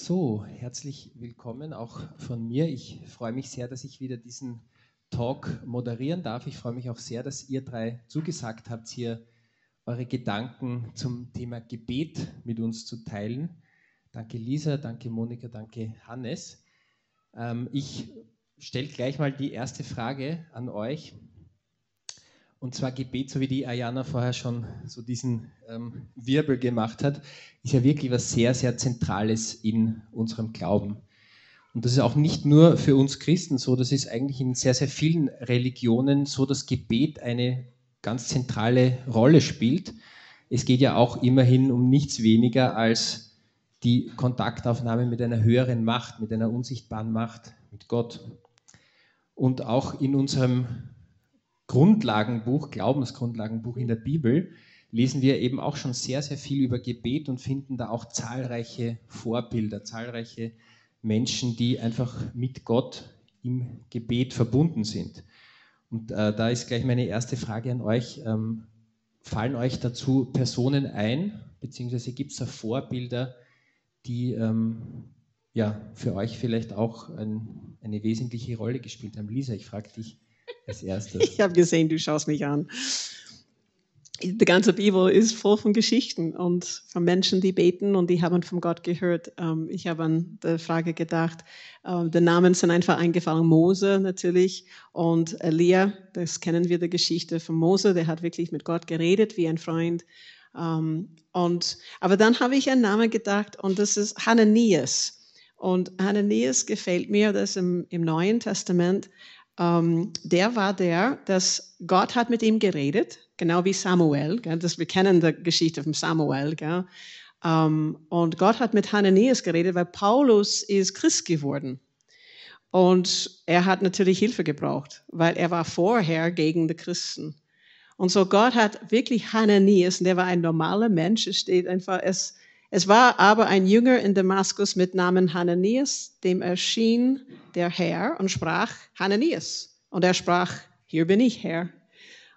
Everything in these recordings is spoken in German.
So, herzlich willkommen auch von mir. Ich freue mich sehr, dass ich wieder diesen Talk moderieren darf. Ich freue mich auch sehr, dass ihr drei zugesagt habt, hier eure Gedanken zum Thema Gebet mit uns zu teilen. Danke Lisa, danke Monika, danke Hannes. Ähm, ich stelle gleich mal die erste Frage an euch. Und zwar Gebet, so wie die Ayana vorher schon so diesen ähm, Wirbel gemacht hat, ist ja wirklich was sehr, sehr Zentrales in unserem Glauben. Und das ist auch nicht nur für uns Christen so, das ist eigentlich in sehr, sehr vielen Religionen so, dass Gebet eine ganz zentrale Rolle spielt. Es geht ja auch immerhin um nichts weniger als die Kontaktaufnahme mit einer höheren Macht, mit einer unsichtbaren Macht, mit Gott. Und auch in unserem Grundlagenbuch, Glaubensgrundlagenbuch in der Bibel, lesen wir eben auch schon sehr, sehr viel über Gebet und finden da auch zahlreiche Vorbilder, zahlreiche Menschen, die einfach mit Gott im Gebet verbunden sind. Und äh, da ist gleich meine erste Frage an euch. Ähm, fallen euch dazu Personen ein, beziehungsweise gibt es da Vorbilder, die ähm, ja, für euch vielleicht auch ein, eine wesentliche Rolle gespielt haben? Lisa, ich frage dich als erstes. Ich habe gesehen, du schaust mich an. Die ganze Bibel ist voll von Geschichten und von Menschen, die beten und die haben von Gott gehört. Ähm, ich habe an die Frage gedacht, ähm, die Namen sind einfach eingefallen. Mose natürlich und Elia, das kennen wir, die Geschichte von Mose, der hat wirklich mit Gott geredet wie ein Freund. Ähm, und, aber dann habe ich einen Namen gedacht und das ist Hananias. Und Hananias gefällt mir, das im, im Neuen Testament ähm, der war der, dass Gott hat mit ihm geredet, genau wie Samuel. Gell? Das, wir kennen die Geschichte von Samuel. Gell? Ähm, und Gott hat mit Hananias geredet, weil Paulus ist Christ geworden. Und er hat natürlich Hilfe gebraucht, weil er war vorher gegen die Christen. Und so Gott hat wirklich Hananias, und der war ein normaler Mensch, es steht einfach, es, es war aber ein Jünger in Damaskus mit Namen Hananias, dem erschien der Herr und sprach Hananias. Und er sprach, hier bin ich, Herr.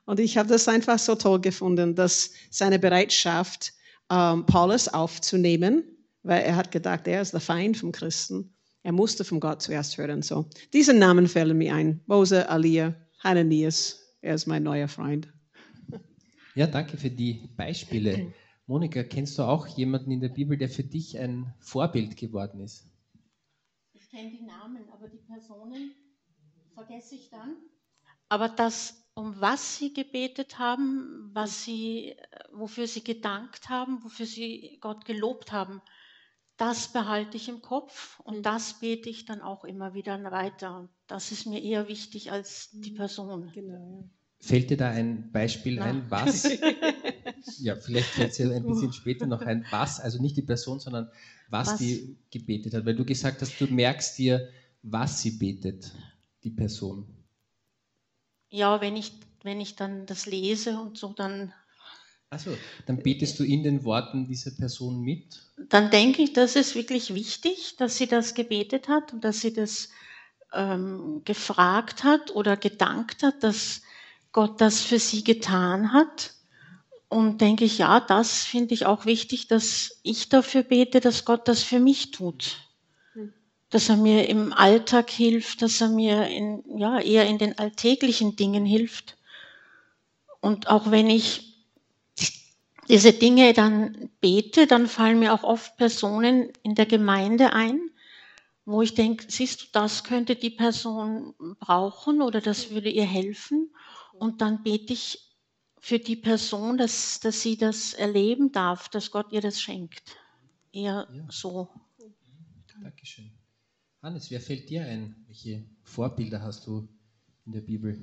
Und ich habe das einfach so toll gefunden, dass seine Bereitschaft, ähm, Paulus aufzunehmen, weil er hat gedacht, er ist der Feind vom Christen. Er musste von Gott zuerst hören. So, diese Namen fällen mir ein. Mose, Alia, Hananias. Er ist mein neuer Freund. Ja, danke für die Beispiele. Monika, kennst du auch jemanden in der Bibel, der für dich ein Vorbild geworden ist? Ich kenne die Namen, aber die Personen vergesse ich dann. Aber das, um was sie gebetet haben, was sie, wofür sie gedankt haben, wofür sie Gott gelobt haben, das behalte ich im Kopf und das bete ich dann auch immer wieder weiter. Das ist mir eher wichtig als die Person. Genau. Fällt dir da ein Beispiel Nein. ein, was ja, vielleicht ja ein bisschen später noch ein, was, also nicht die Person, sondern was, was, die gebetet hat. Weil du gesagt hast, du merkst dir, was sie betet, die Person. Ja, wenn ich, wenn ich dann das lese und so, dann. Achso, dann betest du in den Worten dieser Person mit? Dann denke ich, das ist wirklich wichtig, dass sie das gebetet hat und dass sie das ähm, gefragt hat oder gedankt hat, dass Gott das für sie getan hat und denke ich, ja, das finde ich auch wichtig, dass ich dafür bete, dass Gott das für mich tut. Hm. Dass er mir im Alltag hilft, dass er mir in, ja, eher in den alltäglichen Dingen hilft. Und auch wenn ich diese Dinge dann bete, dann fallen mir auch oft Personen in der Gemeinde ein, wo ich denke, siehst du, das könnte die Person brauchen oder das würde ihr helfen. Und dann bete ich für die Person, dass, dass sie das erleben darf, dass Gott ihr das schenkt. Eher ja. so. Dankeschön. Hannes, wer fällt dir ein? Welche Vorbilder hast du in der Bibel?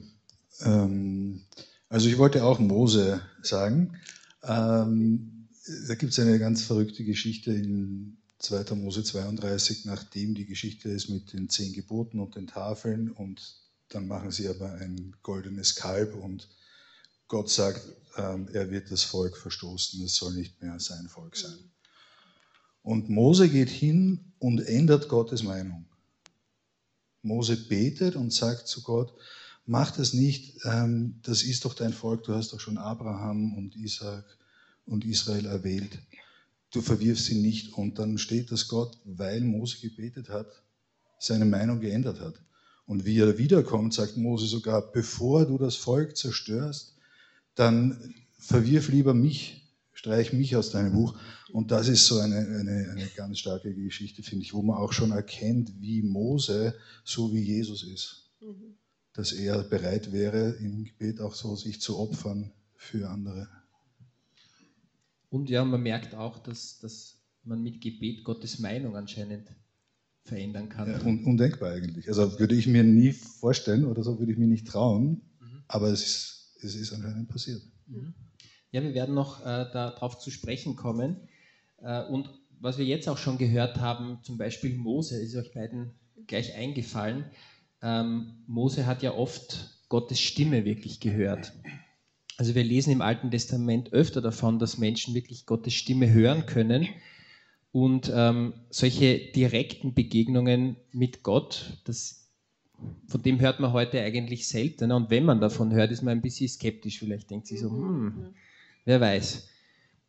Ähm, also ich wollte auch Mose sagen. Ähm, da gibt es eine ganz verrückte Geschichte in 2. Mose 32, nachdem die Geschichte ist mit den zehn Geboten und den Tafeln und dann machen sie aber ein goldenes Kalb und Gott sagt, ähm, er wird das Volk verstoßen, es soll nicht mehr sein Volk sein. Und Mose geht hin und ändert Gottes Meinung. Mose betet und sagt zu Gott, mach das nicht, ähm, das ist doch dein Volk, du hast doch schon Abraham und Isaac und Israel erwählt. du verwirfst sie nicht. Und dann steht, dass Gott, weil Mose gebetet hat, seine Meinung geändert hat. Und wie er wiederkommt, sagt Mose sogar, bevor du das Volk zerstörst, dann verwirf lieber mich, streich mich aus deinem Buch. Und das ist so eine, eine, eine ganz starke Geschichte, finde ich, wo man auch schon erkennt, wie Mose so wie Jesus ist. Mhm. Dass er bereit wäre, im Gebet auch so sich zu opfern für andere. Und ja, man merkt auch, dass, dass man mit Gebet Gottes Meinung anscheinend verändern kann. Ja, un undenkbar eigentlich. Also würde ich mir nie vorstellen oder so würde ich mir nicht trauen, mhm. aber es ist, es ist anscheinend passiert. Mhm. Ja, wir werden noch äh, darauf zu sprechen kommen. Äh, und was wir jetzt auch schon gehört haben, zum Beispiel Mose, ist euch beiden gleich eingefallen. Ähm, Mose hat ja oft Gottes Stimme wirklich gehört. Also wir lesen im Alten Testament öfter davon, dass Menschen wirklich Gottes Stimme hören können. Und ähm, solche direkten Begegnungen mit Gott, das, von dem hört man heute eigentlich seltener. Und wenn man davon hört, ist man ein bisschen skeptisch. Vielleicht denkt sich so, hm, wer weiß.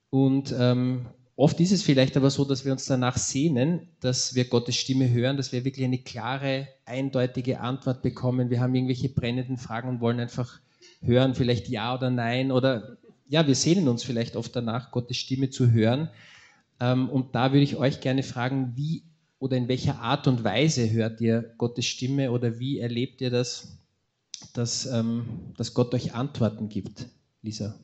Und ähm, oft ist es vielleicht aber so, dass wir uns danach sehnen, dass wir Gottes Stimme hören, dass wir wirklich eine klare, eindeutige Antwort bekommen. Wir haben irgendwelche brennenden Fragen und wollen einfach hören, vielleicht ja oder nein. Oder ja, wir sehnen uns vielleicht oft danach, Gottes Stimme zu hören. Ähm, und da würde ich euch gerne fragen, wie oder in welcher Art und Weise hört ihr Gottes Stimme oder wie erlebt ihr das, dass, ähm, dass Gott euch Antworten gibt, Lisa?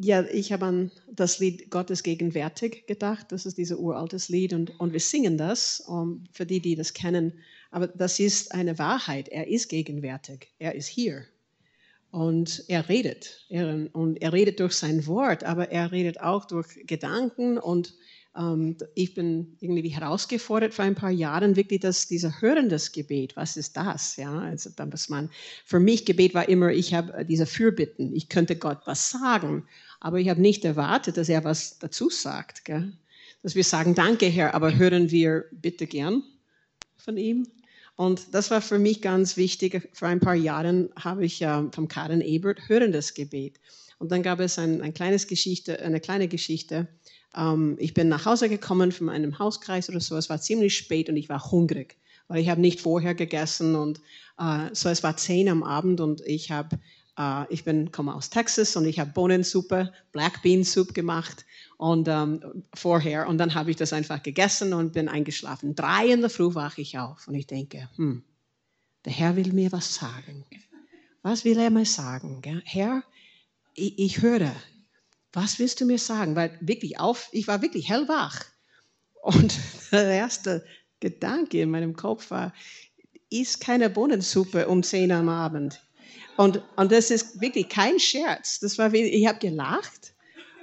Ja, ich habe an das Lied Gottes gegenwärtig gedacht. Das ist dieses uraltes Lied und, und wir singen das, um, für die, die das kennen. Aber das ist eine Wahrheit. Er ist gegenwärtig. Er ist hier. Und er redet. Er, und er redet durch sein Wort, aber er redet auch durch Gedanken. Und ähm, ich bin irgendwie herausgefordert vor ein paar Jahren, wirklich dass dieser hörendes Gebet, was ist das? Ja, also, dass man, für mich Gebet war immer, ich habe diese Fürbitten. Ich könnte Gott was sagen. Aber ich habe nicht erwartet, dass er was dazu sagt. Gell? Dass wir sagen, danke Herr, aber hören wir bitte gern von ihm. Und das war für mich ganz wichtig. Vor ein paar Jahren habe ich äh, vom Karen Ebert hörendes Gebet. Und dann gab es ein, ein kleines Geschichte, eine kleine Geschichte. Ähm, ich bin nach Hause gekommen von einem Hauskreis oder so. Es war ziemlich spät und ich war hungrig, weil ich habe nicht vorher gegessen und äh, so. Es war zehn am Abend und ich habe Uh, ich bin, komme aus Texas und ich habe Bohnensuppe, Black Bean Soup gemacht und ähm, vorher und dann habe ich das einfach gegessen und bin eingeschlafen. Drei in der Früh wache ich auf und ich denke, hm, der Herr will mir was sagen. Was will er mir sagen? Herr, ich, ich höre. Was willst du mir sagen? Weil wirklich auf, ich war wirklich hellwach und der erste Gedanke in meinem Kopf war, ist keine Bohnensuppe um 10 am Abend. Und, und das ist wirklich kein Scherz. Das war, ich habe gelacht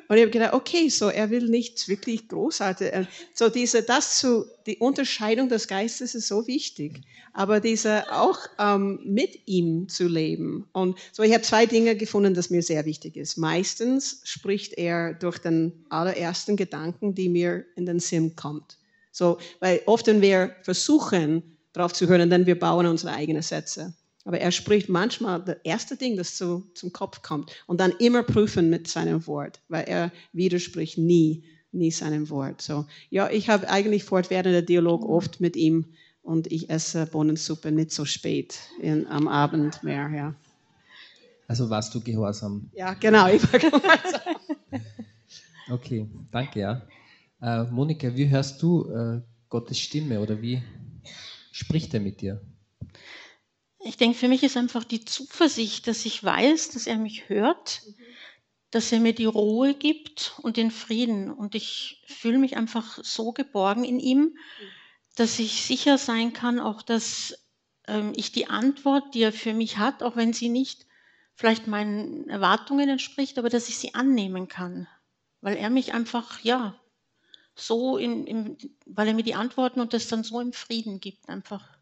und ich habe gedacht, okay, so er will nicht wirklich großartig. Äh, so diese, das zu, die Unterscheidung des Geistes ist so wichtig. Aber diese auch ähm, mit ihm zu leben. Und so, ich habe zwei Dinge gefunden, das mir sehr wichtig ist. Meistens spricht er durch den allerersten Gedanken, die mir in den Sinn kommt. So, weil oft, wenn wir versuchen, darauf zu hören, dann wir bauen unsere eigenen Sätze. Aber er spricht manchmal das erste Ding, das zu, zum Kopf kommt. Und dann immer prüfen mit seinem Wort, weil er widerspricht nie, nie seinem Wort. So, ja, ich habe eigentlich fortwährender Dialog oft mit ihm und ich esse Bohnensuppe nicht so spät in, am Abend mehr, ja. Also warst du gehorsam? Ja, genau, ich war gehorsam. okay, danke, ja. Äh, Monika, wie hörst du äh, Gottes Stimme oder wie spricht er mit dir? Ich denke, für mich ist einfach die Zuversicht, dass ich weiß, dass er mich hört, dass er mir die Ruhe gibt und den Frieden. Und ich fühle mich einfach so geborgen in ihm, dass ich sicher sein kann, auch dass ähm, ich die Antwort, die er für mich hat, auch wenn sie nicht vielleicht meinen Erwartungen entspricht, aber dass ich sie annehmen kann. Weil er mich einfach, ja, so, in, in, weil er mir die Antworten und das dann so im Frieden gibt, einfach.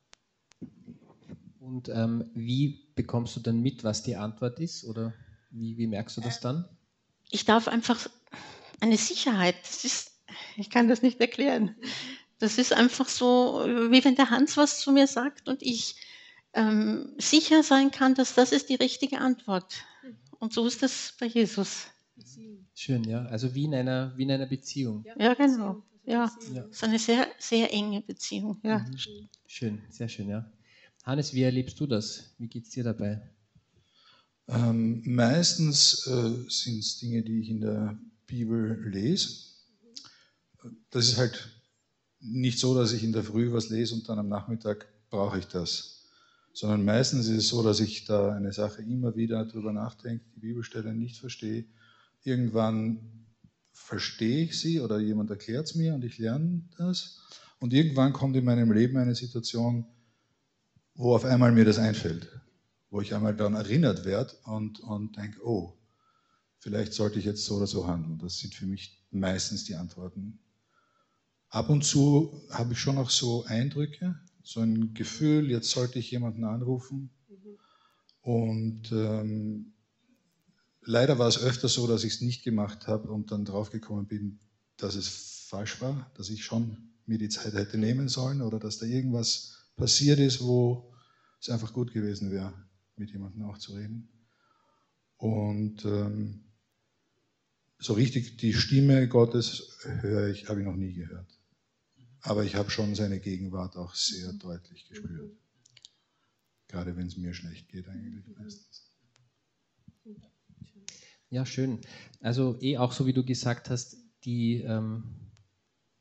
Und ähm, wie bekommst du dann mit, was die Antwort ist? Oder wie, wie merkst du das dann? Ich darf einfach eine Sicherheit, das ist, ich kann das nicht erklären. Das ist einfach so, wie wenn der Hans was zu mir sagt und ich ähm, sicher sein kann, dass das ist die richtige Antwort. Und so ist das bei Jesus. Schön, ja. Also wie in einer, wie in einer Beziehung. Ja, genau. Ja, Ja. es ist eine sehr, sehr enge Beziehung. Ja. Mhm. Schön, sehr schön, ja. Hannes, wie erlebst du das? Wie geht es dir dabei? Ähm, meistens äh, sind es Dinge, die ich in der Bibel lese. Das ist halt nicht so, dass ich in der Früh was lese und dann am Nachmittag brauche ich das. Sondern meistens ist es so, dass ich da eine Sache immer wieder drüber nachdenke, die Bibelstelle nicht verstehe. Irgendwann verstehe ich sie oder jemand erklärt es mir und ich lerne das. Und irgendwann kommt in meinem Leben eine Situation, wo auf einmal mir das einfällt wo ich einmal daran erinnert werde und, und denke, oh, vielleicht sollte ich jetzt so oder so handeln. Das sind für mich meistens die Antworten. Ab und zu habe ich schon auch so Eindrücke, so ein Gefühl, jetzt sollte ich jemanden anrufen. Und ähm, leider war es öfter so, dass ich es nicht gemacht habe und dann draufgekommen bin, dass es falsch war, dass ich schon mir die Zeit hätte nehmen sollen oder dass da irgendwas passiert ist, wo es einfach gut gewesen wäre mit jemandem auch zu reden. Und ähm, so richtig die Stimme Gottes höre ich, habe ich noch nie gehört. Aber ich habe schon seine Gegenwart auch sehr deutlich gespürt. Gerade wenn es mir schlecht geht, eigentlich meistens. Ja, schön. Also eh auch so, wie du gesagt hast, die ähm,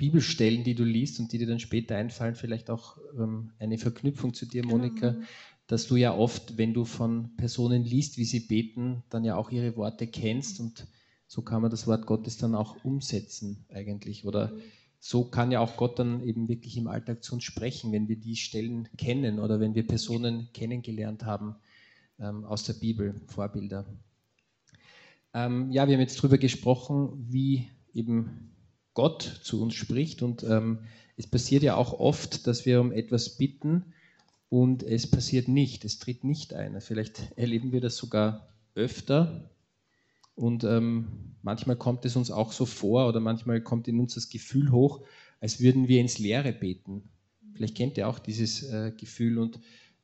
Bibelstellen, die du liest und die dir dann später einfallen, vielleicht auch ähm, eine Verknüpfung zu dir, Monika, Genau. dass du ja oft, wenn du von Personen liest, wie sie beten, dann ja auch ihre Worte kennst und so kann man das Wort Gottes dann auch umsetzen eigentlich. Oder so kann ja auch Gott dann eben wirklich im Alltag zu uns sprechen, wenn wir die Stellen kennen oder wenn wir Personen kennengelernt haben ähm, aus der Bibel, Vorbilder. Ähm, ja, wir haben jetzt darüber gesprochen, wie eben Gott zu uns spricht und ähm, es passiert ja auch oft, dass wir um etwas bitten und es passiert nicht, es tritt nicht ein. Vielleicht erleben wir das sogar öfter und ähm, manchmal kommt es uns auch so vor oder manchmal kommt in uns das Gefühl hoch, als würden wir ins Leere beten. Vielleicht kennt ihr auch dieses äh, Gefühl und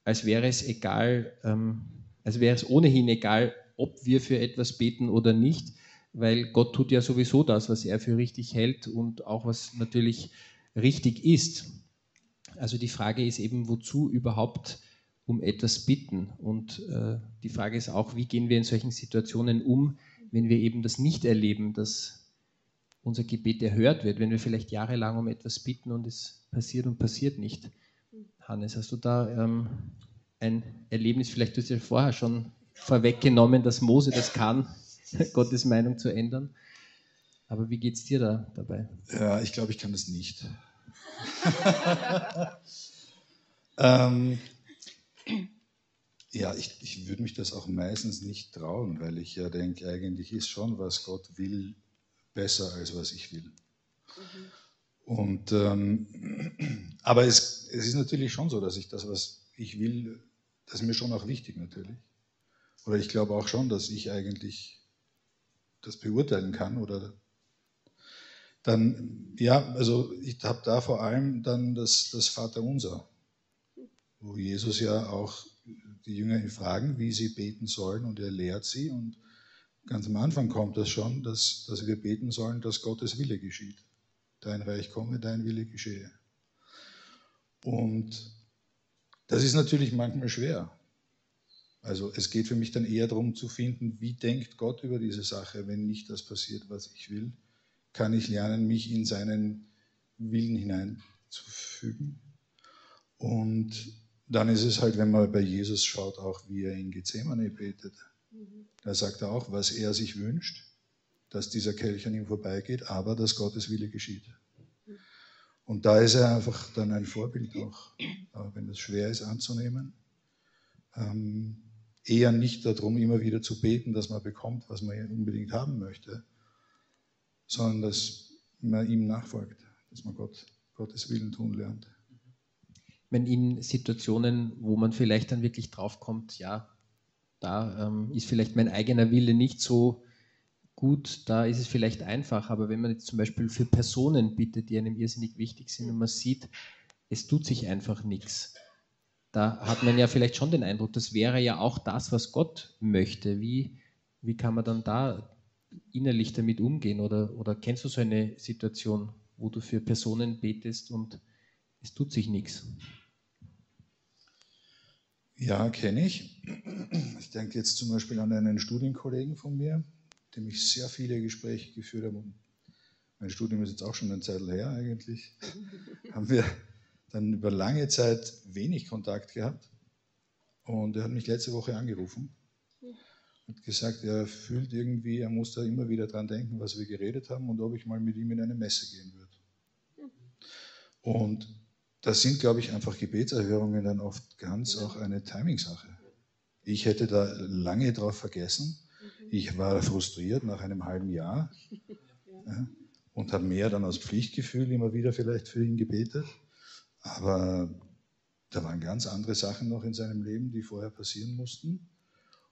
als wäre es egal, ähm, als wäre es ohnehin egal, ob wir für etwas beten oder nicht, weil Gott tut ja sowieso das, was er für richtig hält und auch was natürlich richtig ist. Also die Frage ist eben, wozu überhaupt um etwas bitten? Und äh, die Frage ist auch, wie gehen wir in solchen Situationen um, wenn wir eben das nicht erleben, dass unser Gebet erhört wird, wenn wir vielleicht jahrelang um etwas bitten und es passiert und passiert nicht. Hannes, hast du da ähm, ein Erlebnis, vielleicht hast du ja vorher schon vorweggenommen, dass Mose das kann, Gottes Meinung zu ändern. Aber wie geht es dir da dabei? Ja, ich glaube, ich kann das nicht. ähm, ja, ich, ich würde mich das auch meistens nicht trauen, weil ich ja denke, eigentlich ist schon, was Gott will, besser als was ich will. Und, ähm, aber es, es ist natürlich schon so, dass ich das, was ich will, das ist mir schon auch wichtig natürlich. Oder ich glaube auch schon, dass ich eigentlich das beurteilen kann oder dann, ja, also ich habe da vor allem dann das, das Vaterunser, wo Jesus ja auch die Jünger ihn fragen, wie sie beten sollen und er lehrt sie und ganz am Anfang kommt das schon, dass, dass wir beten sollen, dass Gottes Wille geschieht. Dein Reich komme, dein Wille geschehe. Und das ist natürlich manchmal schwer. Also es geht für mich dann eher darum zu finden, wie denkt Gott über diese Sache, wenn nicht das passiert, was ich will kann ich lernen, mich in seinen Willen hineinzufügen. Und dann ist es halt, wenn man bei Jesus schaut, auch wie er in Gethsemane betet. Da sagt er auch, was er sich wünscht, dass dieser Kelch an ihm vorbeigeht, aber dass Gottes Wille geschieht. Und da ist er einfach dann ein Vorbild auch, wenn es schwer ist anzunehmen. Ähm, eher nicht darum, immer wieder zu beten, dass man bekommt, was man unbedingt haben möchte, sondern dass man ihm nachfolgt, dass man Gott, Gottes Willen tun lernt. Wenn in Situationen, wo man vielleicht dann wirklich draufkommt, ja, da ähm, ist vielleicht mein eigener Wille nicht so gut, da ist es vielleicht einfach, aber wenn man jetzt zum Beispiel für Personen bittet, die einem irrsinnig wichtig sind und man sieht, es tut sich einfach nichts, da hat man ja vielleicht schon den Eindruck, das wäre ja auch das, was Gott möchte. Wie, wie kann man dann da innerlich damit umgehen? Oder, oder kennst du so eine Situation, wo du für Personen betest und es tut sich nichts? Ja, kenne ich. Ich denke jetzt zum Beispiel an einen Studienkollegen von mir, dem ich sehr viele Gespräche geführt habe. Mein Studium ist jetzt auch schon eine Zeit her eigentlich. haben wir dann über lange Zeit wenig Kontakt gehabt. Und er hat mich letzte Woche angerufen und gesagt, er fühlt irgendwie, er muss da immer wieder dran denken, was wir geredet haben und ob ich mal mit ihm in eine Messe gehen würde. Und das sind, glaube ich, einfach Gebetserhörungen dann oft ganz auch eine Timing-Sache. Ich hätte da lange drauf vergessen. Ich war frustriert nach einem halben Jahr ja, und habe mehr dann aus Pflichtgefühl immer wieder vielleicht für ihn gebetet. Aber da waren ganz andere Sachen noch in seinem Leben, die vorher passieren mussten.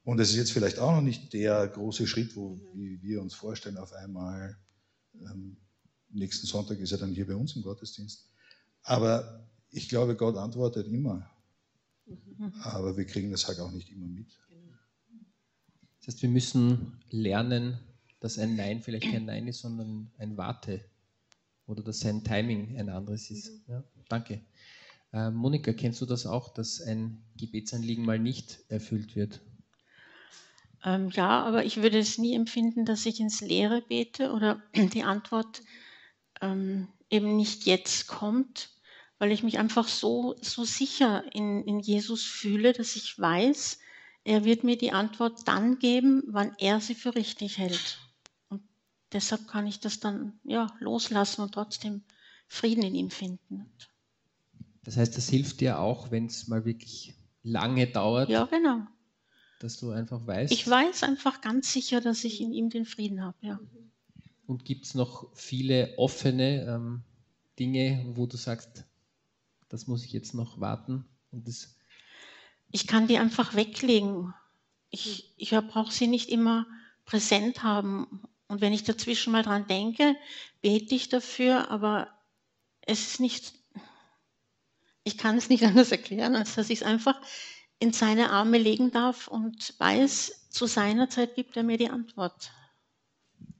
Und es ist jetzt vielleicht auch noch nicht der große Schritt, wo wie wir uns vorstellen, auf einmal, ähm, nächsten Sonntag ist er dann hier bei uns im Gottesdienst. Aber ich glaube, Gott antwortet immer. Aber wir kriegen das halt auch nicht immer mit. Das heißt, wir müssen lernen, dass ein Nein vielleicht kein Nein ist, sondern ein Warte. Oder dass sein Timing ein anderes ist. Mhm. Ja, danke. Äh, Monika, kennst du das auch, dass ein Gebetsanliegen mal nicht erfüllt wird? Ähm, ja, aber ich würde es nie empfinden, dass ich ins Leere bete oder die Antwort ähm, eben nicht jetzt kommt, weil ich mich einfach so, so sicher in, in Jesus fühle, dass ich weiß, er wird mir die Antwort dann geben, wann er sie für richtig hält. Und deshalb kann ich das dann ja, loslassen und trotzdem Frieden in ihm finden. Das heißt, das hilft dir auch, wenn es mal wirklich lange dauert. Ja, genau. Dass du einfach weißt. Ich weiß einfach ganz sicher, dass ich in ihm den Frieden habe, ja. Und gibt es noch viele offene ähm, Dinge, wo du sagst, das muss ich jetzt noch warten. Und das ich kann die einfach weglegen. Ich, ich brauche sie nicht immer präsent haben. Und wenn ich dazwischen mal dran denke, bete ich dafür, aber es ist nicht, ich kann es nicht anders erklären, als dass ich es einfach in seine Arme legen darf und weiß, zu seiner Zeit gibt er mir die Antwort.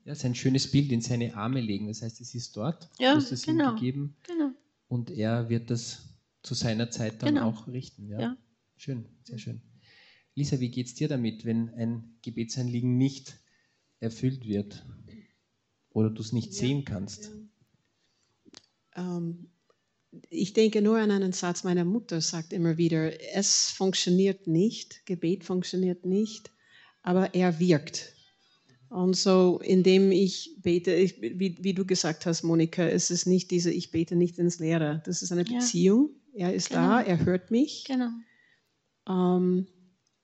Ja, es ist ein schönes Bild, in seine Arme legen. Das heißt, es ist dort, ja, du hast es genau, ihm gegeben. Genau. Und er wird das zu seiner Zeit dann Genau. auch richten. Ja? Ja. Schön, sehr schön. Lisa, wie geht es dir damit, wenn ein Gebetsanliegen nicht erfüllt wird oder du es nicht sehen kannst? Ähm, ich denke nur an einen Satz meiner Mutter, sagt immer wieder, es funktioniert nicht, Gebet funktioniert nicht, aber er wirkt. Und so, indem ich bete, ich, wie, wie, du gesagt hast, Monika, es ist nicht diese, ich bete nicht ins Leere. Das ist eine Ja. Beziehung. Er ist da, Genau. er hört mich. Genau. Ähm,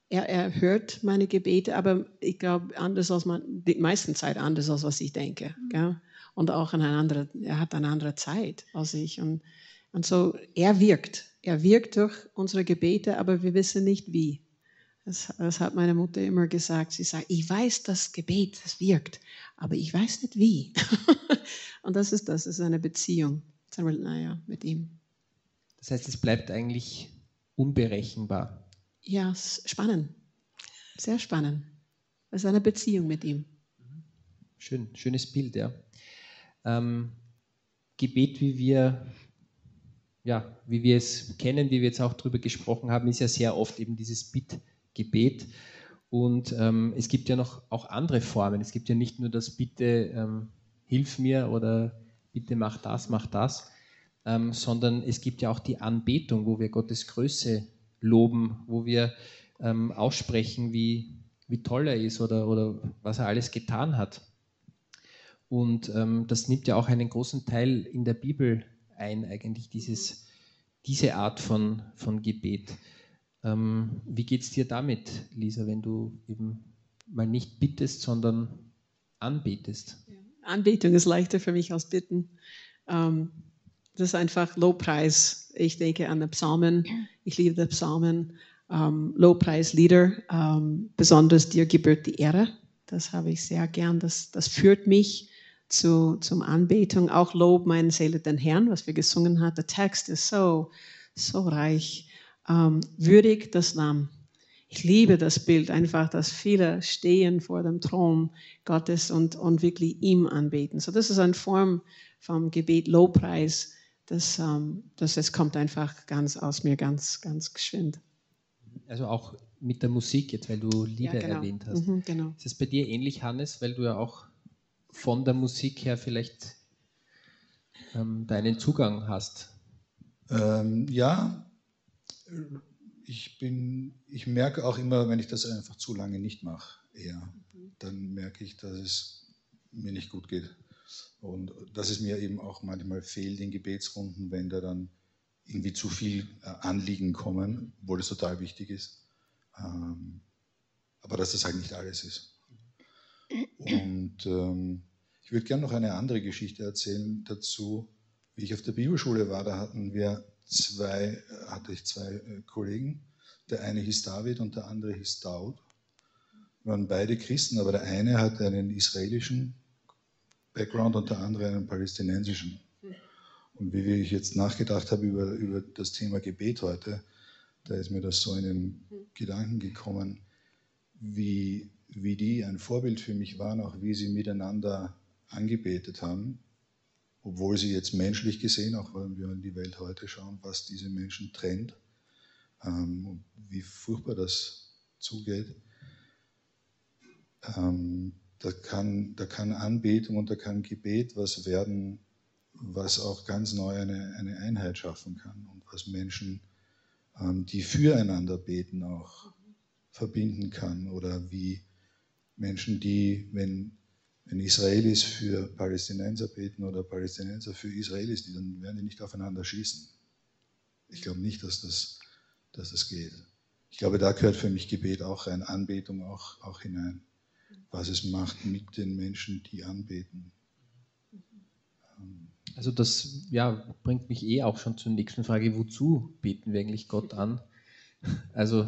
er, er hört meine Gebete, aber ich glaube, anders als man, die meisten Zeit anders als was ich denke. Gell? Und auch eine andere, er hat eine andere Zeit als ich. Und, und so, er wirkt. Er wirkt durch unsere Gebete, aber wir wissen nicht wie. Das, das hat meine Mutter immer gesagt. Sie sagt, ich weiß, das Gebet, das wirkt, aber ich weiß nicht wie. und das ist das, das ist eine Beziehung. Naja, mit ihm. Das heißt, es bleibt eigentlich unberechenbar. Ja, spannend. Sehr spannend. Das ist eine Beziehung mit ihm. Schön, schönes Bild, ja. Ähm, Gebet, wie wir, ja, wie wir es kennen, wie wir jetzt auch darüber gesprochen haben, ist ja sehr oft eben dieses Bittgebet. Und ähm, es gibt ja noch auch andere Formen. Es gibt ja nicht nur das Bitte, ähm, hilf mir oder bitte mach das, mach das, ähm, sondern es gibt ja auch die Anbetung, wo wir Gottes Größe loben, wo wir ähm, aussprechen, wie, wie toll er ist oder, oder was er alles getan hat. Und ähm, das nimmt ja auch einen großen Teil in der Bibel ein, eigentlich dieses, diese Art von, von Gebet. Ähm, wie geht es dir damit, Lisa, wenn du eben mal nicht bittest, sondern anbetest? Anbetung ist leichter für mich als Bitten. Ähm, das ist einfach Lobpreis. Ich denke an die Psalmen. Ich liebe die Psalmen. Ähm, Lobpreislieder. Ähm, besonders dir gebührt die Ehre. Das habe ich sehr gern. Das, das führt mich zu, zum Anbetung. Auch Lob, meine Seele, den Herrn, was wir gesungen haben. Der Text ist so, so reich. Ähm, würdig das Lamm. ich liebe das Bild einfach, dass viele stehen vor dem Thron Gottes und, und wirklich ihm anbeten. So, das ist eine Form vom Gebet, Lobpreis. Das, ähm, das, das kommt einfach ganz aus mir, ganz, ganz geschwind. Also auch mit der Musik jetzt, weil du Lieder ja, genau. erwähnt hast. Mhm, genau. Ist es bei dir ähnlich, Hannes, weil du ja auch von der Musik her vielleicht ähm, deinen Zugang hast? Ähm, ja, ich bin, ich merke auch immer, wenn ich das einfach zu lange nicht mache, eher, dann merke ich, dass es mir nicht gut geht. Und dass es mir eben auch manchmal fehlt in Gebetsrunden, wenn da dann irgendwie zu viel äh, Anliegen kommen, obwohl es total wichtig ist. Ähm, aber dass das halt nicht alles ist. Und ähm, ich würde gerne noch eine andere Geschichte erzählen dazu. Wie ich auf der Bibelschule war, da hatten wir zwei, hatte ich zwei äh, Kollegen. Der eine hieß David und der andere hieß Daud. Wir waren beide Christen, aber der eine hatte einen israelischen Background und der andere einen palästinensischen. Und wie ich jetzt nachgedacht habe über, über das Thema Gebet heute, da ist mir das so in den Gedanken gekommen, wie, wie die ein Vorbild für mich waren, auch wie sie miteinander angebetet haben. Obwohl sie jetzt menschlich gesehen, auch wenn wir in die Welt heute schauen, was diese Menschen trennt, ähm, wie furchtbar das zugeht, ähm, da, kann, da kann Anbetung und da kann Gebet was werden, was auch ganz neu eine, eine Einheit schaffen kann und was Menschen, ähm, die füreinander beten, auch verbinden kann oder wie Menschen, die, wenn wenn Israelis für Palästinenser beten oder Palästinenser für Israelis, dann werden die nicht aufeinander schießen. Ich glaube nicht, dass das, dass das geht. Ich glaube, da gehört für mich Gebet auch rein, Anbetung auch, auch hinein. Was es macht mit den Menschen, die anbeten. Also das ja, bringt mich eh auch schon zur nächsten Frage, wozu beten wir eigentlich Gott an? Also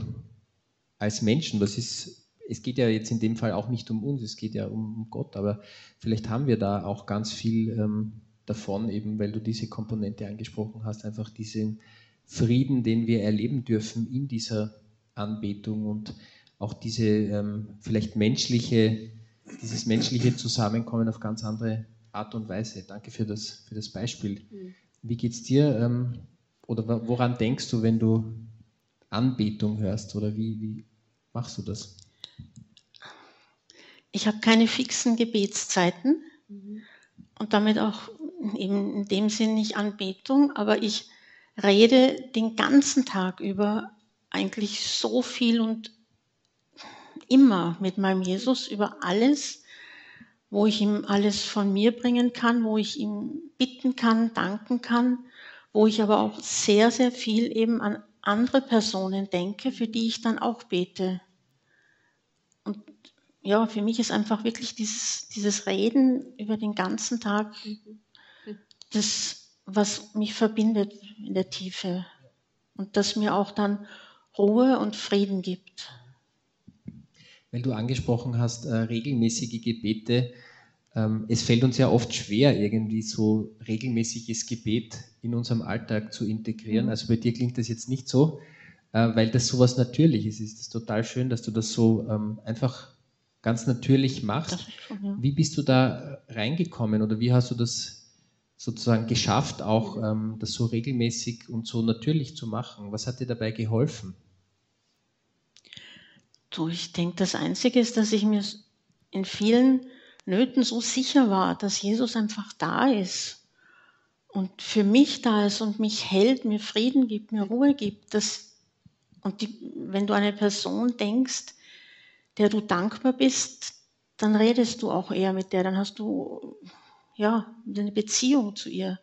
als Menschen, was ist es geht ja jetzt in dem Fall auch nicht um uns, es geht ja um Gott, aber vielleicht haben wir da auch ganz viel ähm, davon, eben weil du diese Komponente angesprochen hast, einfach diesen Frieden, den wir erleben dürfen in dieser Anbetung und auch diese ähm, vielleicht menschliche, dieses menschliche Zusammenkommen auf ganz andere Art und Weise. Danke für das, für das Beispiel. Mhm. Wie geht es dir ähm, oder woran denkst du, wenn du Anbetung hörst oder wie, wie machst du das? Ich habe keine fixen Gebetszeiten mhm. und damit auch eben in dem Sinn nicht Anbetung, aber ich rede den ganzen Tag über eigentlich so viel und immer mit meinem Jesus über alles, wo ich ihm alles von mir bringen kann, wo ich ihm bitten kann, danken kann, wo ich aber auch sehr, sehr viel eben an andere Personen denke, für die ich dann auch bete ja, für mich ist einfach wirklich dieses, dieses Reden über den ganzen Tag das, was mich verbindet in der Tiefe und das mir auch dann Ruhe und Frieden gibt. Weil du angesprochen hast, äh, regelmäßige Gebete. Ähm, es fällt uns ja oft schwer, irgendwie so regelmäßiges Gebet in unserem Alltag zu integrieren. Mhm. Also bei dir klingt das jetzt nicht so, äh, weil das so was Natürliches ist. Es ist total schön, dass du das so ähm, einfach ganz natürlich machst. Ja. Wie bist du da reingekommen oder wie hast du das sozusagen geschafft, auch ähm, das so regelmäßig und so natürlich zu machen? Was hat dir dabei geholfen? Du, ich denke, das Einzige ist, dass ich mir in vielen Nöten so sicher war, dass Jesus einfach da ist und für mich da ist und mich hält, mir Frieden gibt, mir Ruhe gibt. Das, und die, wenn du an eine Person denkst, der du dankbar bist, dann redest du auch eher mit der, dann hast du ja eine Beziehung zu ihr.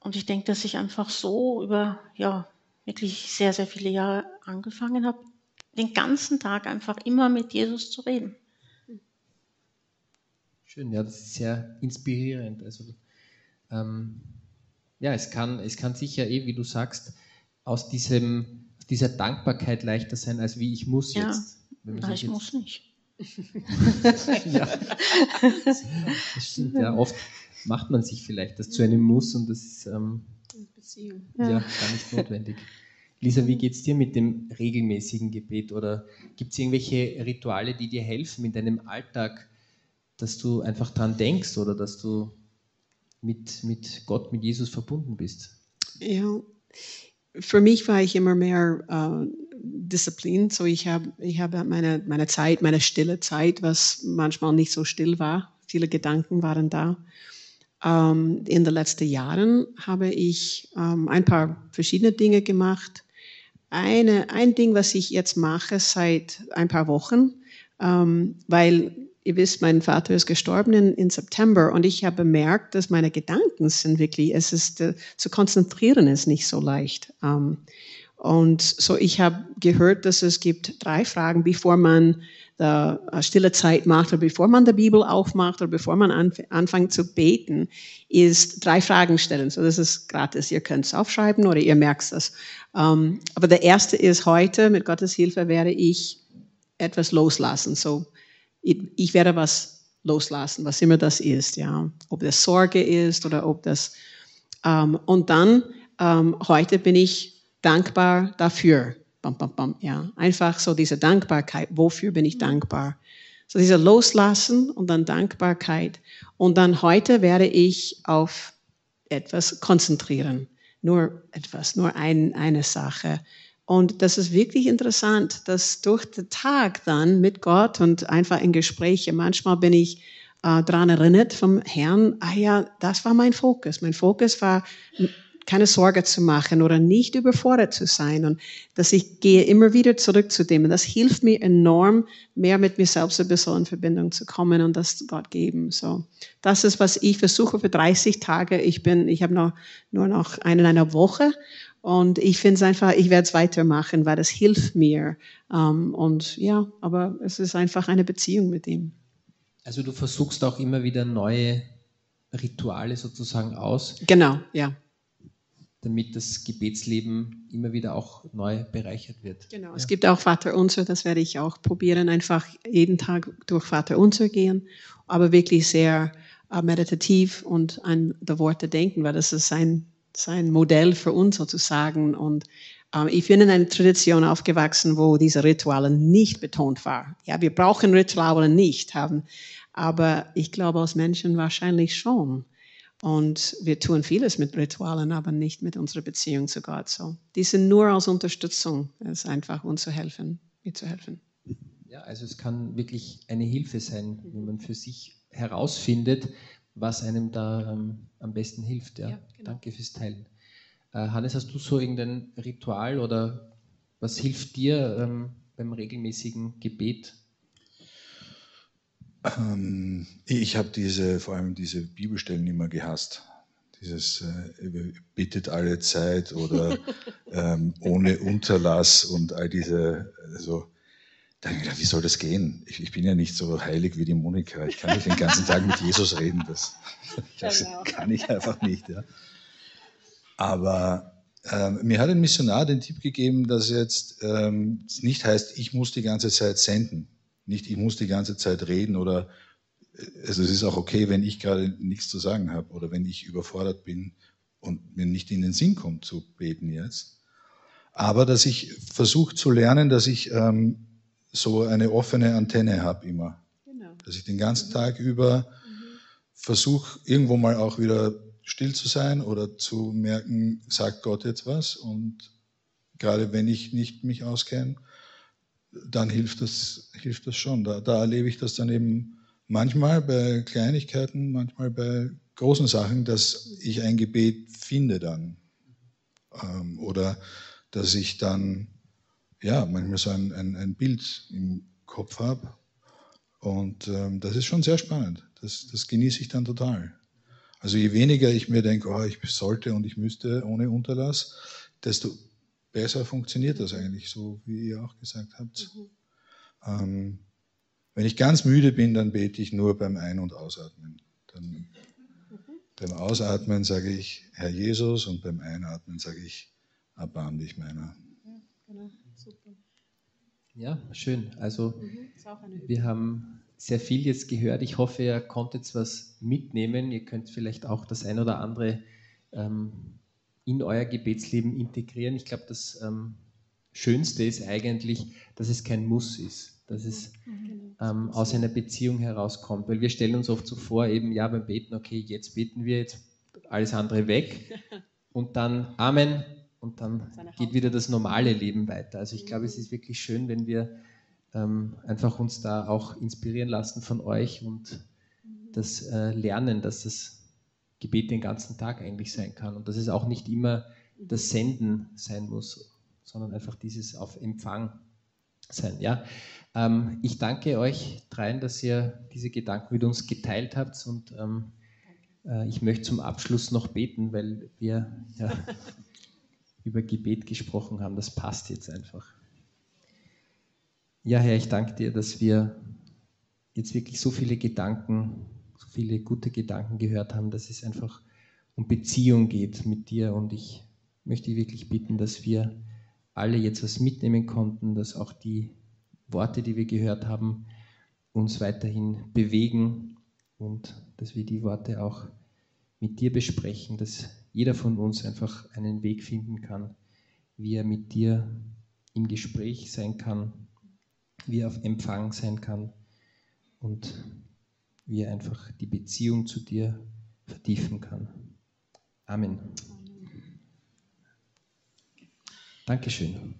Und ich denke, dass ich einfach so über ja wirklich sehr, sehr viele Jahre angefangen habe, den ganzen Tag einfach immer mit Jesus zu reden. Schön, ja, das ist sehr inspirierend. Also, ähm, ja, es kann, es kann sicher eh, wie du sagst, aus diesem, dieser Dankbarkeit leichter sein, als wie ich muss ja. Jetzt. Na, ich muss nicht. ja. Das stimmt, ja. Oft macht man sich vielleicht das zu einem Muss und das ist ähm, ja. ja gar nicht notwendig. Lisa, wie geht es dir mit dem regelmäßigen Gebet? Oder gibt es irgendwelche Rituale, die dir helfen in deinem Alltag, dass du einfach daran denkst oder dass du mit, mit Gott, mit Jesus verbunden bist? Ja, für mich war ich immer mehr äh, Disziplin. So ich habe ich hab meine, meine Zeit, meine stille Zeit, was manchmal nicht so still war. Viele Gedanken waren da. Ähm, in den letzten Jahren habe ich ähm, ein paar verschiedene Dinge gemacht. Eine, ein Ding, was ich jetzt mache seit ein paar Wochen, ähm, weil ihr wisst, mein Vater ist gestorben in, in, September und ich habe bemerkt, dass meine Gedanken sind wirklich, es ist, äh, zu konzentrieren ist nicht so leicht. Ähm, und so, ich habe gehört, dass es gibt drei Fragen, bevor man die äh, stille Zeit macht oder bevor man die Bibel aufmacht oder bevor man anf anfängt zu beten, ist drei Fragen stellen. So, das ist gratis. Ihr könnt es aufschreiben oder ihr merkt es. Um, aber der erste ist heute, mit Gottes Hilfe werde ich etwas loslassen. So, ich, werde was loslassen, was immer das ist, ja. Ob das Sorge ist oder ob das, um, und dann, um, heute bin ich dankbar dafür. Bam, bam, bam, ja. Einfach so diese Dankbarkeit. Wofür bin ich dankbar? So diese Loslassen und dann Dankbarkeit. Und dann heute werde ich auf etwas konzentrieren. Nur etwas, nur ein, eine Sache. Und das ist wirklich interessant, dass durch den Tag dann mit Gott und einfach in Gespräche, manchmal bin ich äh, daran erinnert vom Herrn, ah ja, das war mein Fokus. Mein Fokus war keine Sorge zu machen oder nicht überfordert zu sein und dass ich gehe immer wieder zurück zu dem. Und das hilft mir enorm, mehr mit mir selbst ein bisschen in Verbindung zu kommen und das Gott geben. So, das ist, was ich versuche für 30 Tage. Ich bin, ich habe noch, nur noch eine in einer Woche und ich finde es einfach, ich werde es weitermachen, weil das hilft mir. Um, und ja, aber es ist einfach eine Beziehung mit ihm. Also du versuchst auch immer wieder neue Rituale sozusagen aus. Genau, ja damit das Gebetsleben immer wieder auch neu bereichert wird. Genau, ja. es gibt auch Vater Unser, das werde ich auch probieren, einfach jeden Tag durch Vater Unser gehen, aber wirklich sehr äh, meditativ und an die Worte denken, weil das ist sein, sein Modell für uns sozusagen. Und ähm, ich bin in einer Tradition aufgewachsen, wo diese Rituale nicht betont waren. Ja, wir brauchen Rituale nicht haben, aber ich glaube, als Menschen wahrscheinlich schon. Und wir tun vieles mit Ritualen, aber nicht mit unserer Beziehung zu Gott. So, die sind nur als Unterstützung, es ist einfach uns zu helfen, mir zu helfen. Ja, also es kann wirklich eine Hilfe sein, wenn man für sich herausfindet, was einem da ähm, am besten hilft. Ja. ja genau. Danke fürs Teilen. Äh, Hannes, hast du so irgendein Ritual oder was hilft dir ähm, beim regelmäßigen Gebet? Ähm, ich habe diese, vor allem diese Bibelstellen immer gehasst. Dieses äh, bittet alle Zeit oder ähm, ohne Unterlass und all diese, also, da ich gedacht, wie soll das gehen? Ich, ich, bin ja nicht so heilig wie die Monika. Ich kann nicht den ganzen Tag mit Jesus reden. Das, das genau. kann ich einfach nicht. Ja. Aber ähm, mir hat ein Missionar den Tipp gegeben, dass jetzt ähm, nicht heißt, ich muss die ganze Zeit senden. Nicht, ich muss die ganze Zeit reden oder also es ist auch okay, wenn ich gerade nichts zu sagen habe oder wenn ich überfordert bin und mir nicht in den Sinn kommt zu beten jetzt. Aber dass ich versuche zu lernen, dass ich ähm, so eine offene Antenne habe immer. Genau. Dass ich den ganzen. Tag über mhm. versuche, irgendwo mal auch wieder still zu sein oder zu merken, sagt Gott jetzt was. Und gerade wenn ich nicht mich auskenne, dann hilft das, hilft das schon. Da, da erlebe ich das dann eben manchmal bei Kleinigkeiten, manchmal bei großen Sachen, dass ich ein Gebet finde dann. Ähm, oder dass ich dann, ja, manchmal so ein, ein, ein Bild im Kopf habe. Und ähm, das ist schon sehr spannend. Das, das genieße ich dann total. Also je weniger ich mir denke, oh, ich sollte und ich müsste ohne Unterlass, desto besser funktioniert das eigentlich, so wie ihr auch gesagt habt. Mhm. Ähm, wenn ich ganz müde bin, dann bete ich nur beim Ein- und Ausatmen. Dann, mhm. Beim Ausatmen sage ich Herr Jesus und beim Einatmen sage ich Erbarm dich meiner. Ja, genau. Schön. Also mhm, wir haben sehr viel jetzt gehört. Ich hoffe, ihr konntet was mitnehmen. Ihr könnt vielleicht auch das ein oder andere ähm, in euer Gebetsleben integrieren. Ich glaube, das ähm, Schönste ist eigentlich, dass es kein Muss ist, dass es ähm, aus einer Beziehung herauskommt. Weil wir stellen uns oft so vor, eben, ja, beim Beten, okay, jetzt beten wir, jetzt alles andere weg und dann Amen und dann geht wieder das normale Leben weiter. Also ich glaube, es ist wirklich schön, wenn wir ähm, einfach uns da auch inspirieren lassen von euch und das äh, lernen, dass das Gebet den ganzen Tag eigentlich sein kann und dass es auch nicht immer das Senden sein muss, sondern einfach dieses auf Empfang sein. Ja? Ähm, ich danke euch dreien, dass ihr diese Gedanken mit uns geteilt habt und ähm, äh, ich möchte zum Abschluss noch beten, weil wir ja, über Gebet gesprochen haben. Das passt jetzt einfach. Ja, Herr, ich danke dir, dass wir jetzt wirklich so viele Gedanken, so viele gute Gedanken gehört haben, dass es einfach um Beziehung geht mit dir. Und ich möchte wirklich bitten, dass wir alle jetzt was mitnehmen konnten, dass auch die Worte, die wir gehört haben, uns weiterhin bewegen und dass wir die Worte auch mit dir besprechen, dass jeder von uns einfach einen Weg finden kann, wie er mit dir im Gespräch sein kann, wie er auf Empfang sein kann und wie er einfach die Beziehung zu dir vertiefen kann. Amen. Dankeschön.